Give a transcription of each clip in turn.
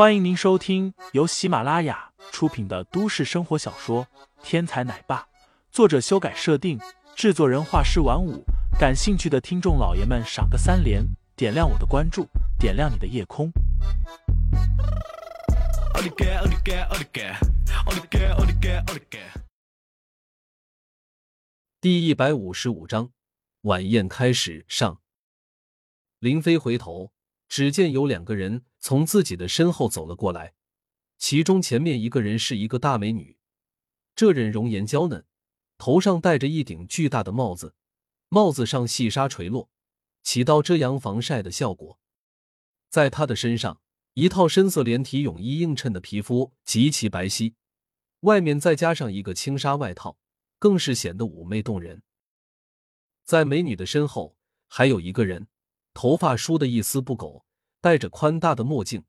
欢迎您收听由喜马拉雅出品的都市生活小说《天才奶爸》，作者修改设定，制作人画师晚舞。感兴趣的听众老爷们，赏个三连，点亮我的关注，点亮你的夜空。第一百五十五章，晚宴开始上。林飞回头，只见有两个人从自己的身后走了过来，其中前面一个人是一个大美女，这人容颜娇嫩，头上戴着一顶巨大的帽子，帽子上细纱垂落，起到遮阳防晒的效果。在她的身上，一套深色连体泳衣映衬的皮肤极其白皙，外面再加上一个轻纱外套。更是显得妩媚动人。在美女的身后，还有一个人，头发梳得一丝不苟，戴着宽大的墨镜，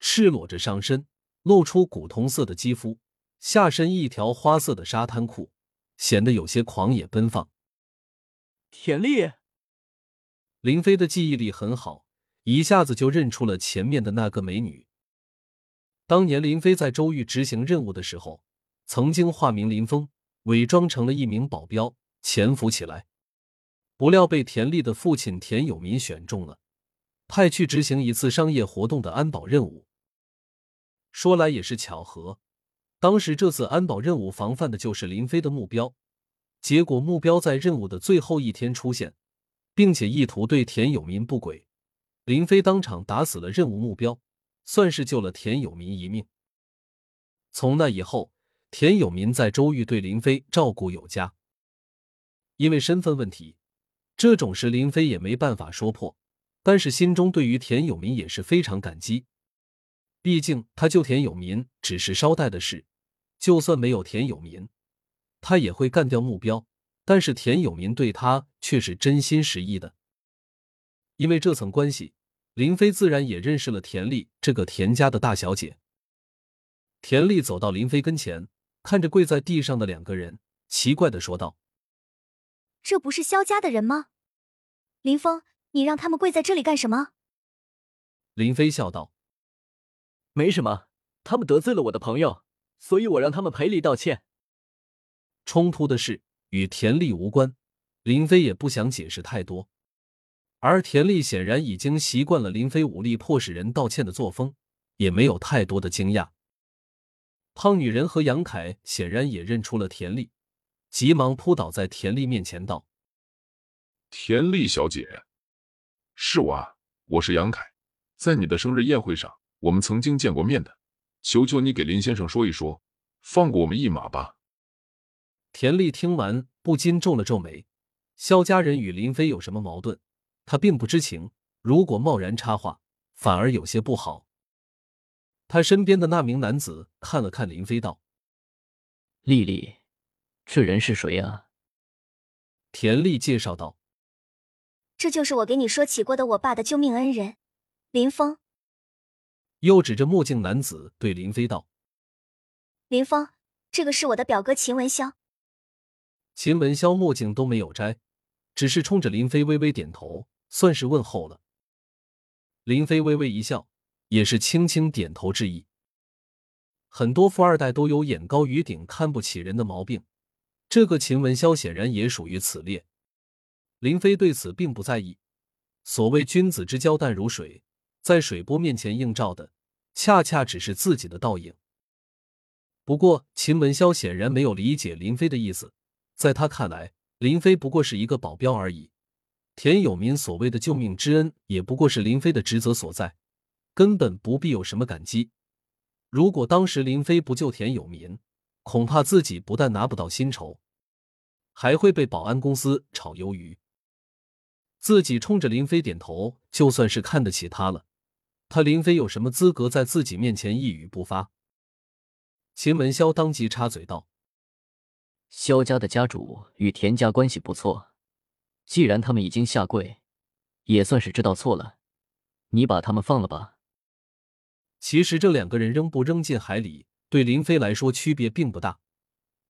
赤裸着上身，露出古铜色的肌肤，下身一条花色的沙滩裤，显得有些狂野奔放。田丽，林飞的记忆力很好，一下子就认出了前面的那个美女。当年林飞在周玉执行任务的时候，曾经化名林峰。伪装成了一名保镖潜伏起来，不料被田丽的父亲田有民选中了，派去执行一次商业活动的安保任务。说来也是巧合，当时这次安保任务防范的就是林飞的目标，结果目标在任务的最后一天出现，并且意图对田有民不轨，林飞当场打死了任务目标，算是救了田有民一命。从那以后。田有民在周玉对林飞照顾有加，因为身份问题，这种事林飞也没办法说破，但是心中对于田有民也是非常感激。毕竟他救田有民只是捎带的事，就算没有田有民，他也会干掉目标。但是田有民对他却是真心实意的，因为这层关系，林飞自然也认识了田丽这个田家的大小姐。田丽走到林飞跟前。看着跪在地上的两个人，奇怪的说道：“这不是萧家的人吗？林峰，你让他们跪在这里干什么？”林飞笑道：“没什么，他们得罪了我的朋友，所以我让他们赔礼道歉。冲突的事与田丽无关，林飞也不想解释太多。而田丽显然已经习惯了林飞武力迫使人道歉的作风，也没有太多的惊讶。”胖女人和杨凯显然也认出了田丽，急忙扑倒在田丽面前道：“田丽小姐，是我啊，我是杨凯，在你的生日宴会上，我们曾经见过面的，求求你给林先生说一说，放过我们一马吧。”田丽听完不禁皱了皱眉，萧家人与林飞有什么矛盾，他并不知情，如果贸然插话，反而有些不好。他身边的那名男子看了看林飞，道：“丽丽，这人是谁啊？”田丽介绍道：“这就是我给你说起过的我爸的救命恩人，林峰。”又指着墨镜男子对林飞道：“林峰，这个是我的表哥秦文潇。”秦文潇墨镜都没有摘，只是冲着林飞微微点头，算是问候了。林飞微微一笑。也是轻轻点头致意。很多富二代都有眼高于顶、看不起人的毛病，这个秦文潇显然也属于此列。林飞对此并不在意。所谓君子之交淡如水，在水波面前映照的，恰恰只是自己的倒影。不过，秦文潇显然没有理解林飞的意思，在他看来，林飞不过是一个保镖而已。田有民所谓的救命之恩，也不过是林飞的职责所在。根本不必有什么感激。如果当时林飞不救田有民，恐怕自己不但拿不到薪酬，还会被保安公司炒鱿鱼。自己冲着林飞点头，就算是看得起他了。他林飞有什么资格在自己面前一语不发？秦文潇当即插嘴道：“萧家的家主与田家关系不错，既然他们已经下跪，也算是知道错了。你把他们放了吧。”其实这两个人扔不扔进海里，对林飞来说区别并不大，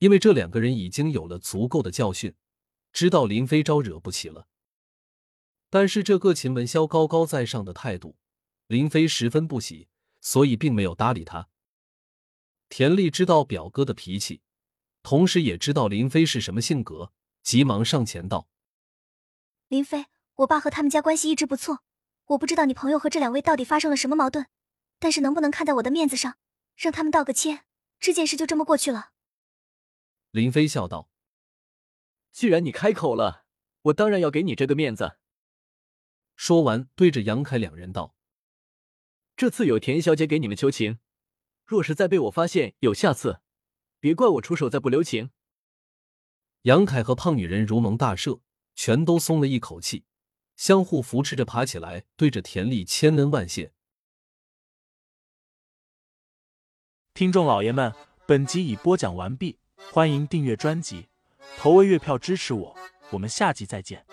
因为这两个人已经有了足够的教训，知道林飞招惹不起了。但是这个秦文潇高高在上的态度，林飞十分不喜，所以并没有搭理他。田丽知道表哥的脾气，同时也知道林飞是什么性格，急忙上前道：“林飞，我爸和他们家关系一直不错，我不知道你朋友和这两位到底发生了什么矛盾，但是能不能看在我的面子上，让他们道个歉，这件事就这么过去了？”林飞笑道：“既然你开口了，我当然要给你这个面子。”说完，对着杨凯两人道：“这次有田小姐给你们求情。”若是再被我发现有下次，别怪我出手再不留情。杨凯和胖女人如蒙大赦，全都松了一口气，相互扶持着爬起来，对着田丽千恩万谢。听众老爷们，本集已播讲完毕，欢迎订阅专辑，投喂月票支持我，我们下集再见。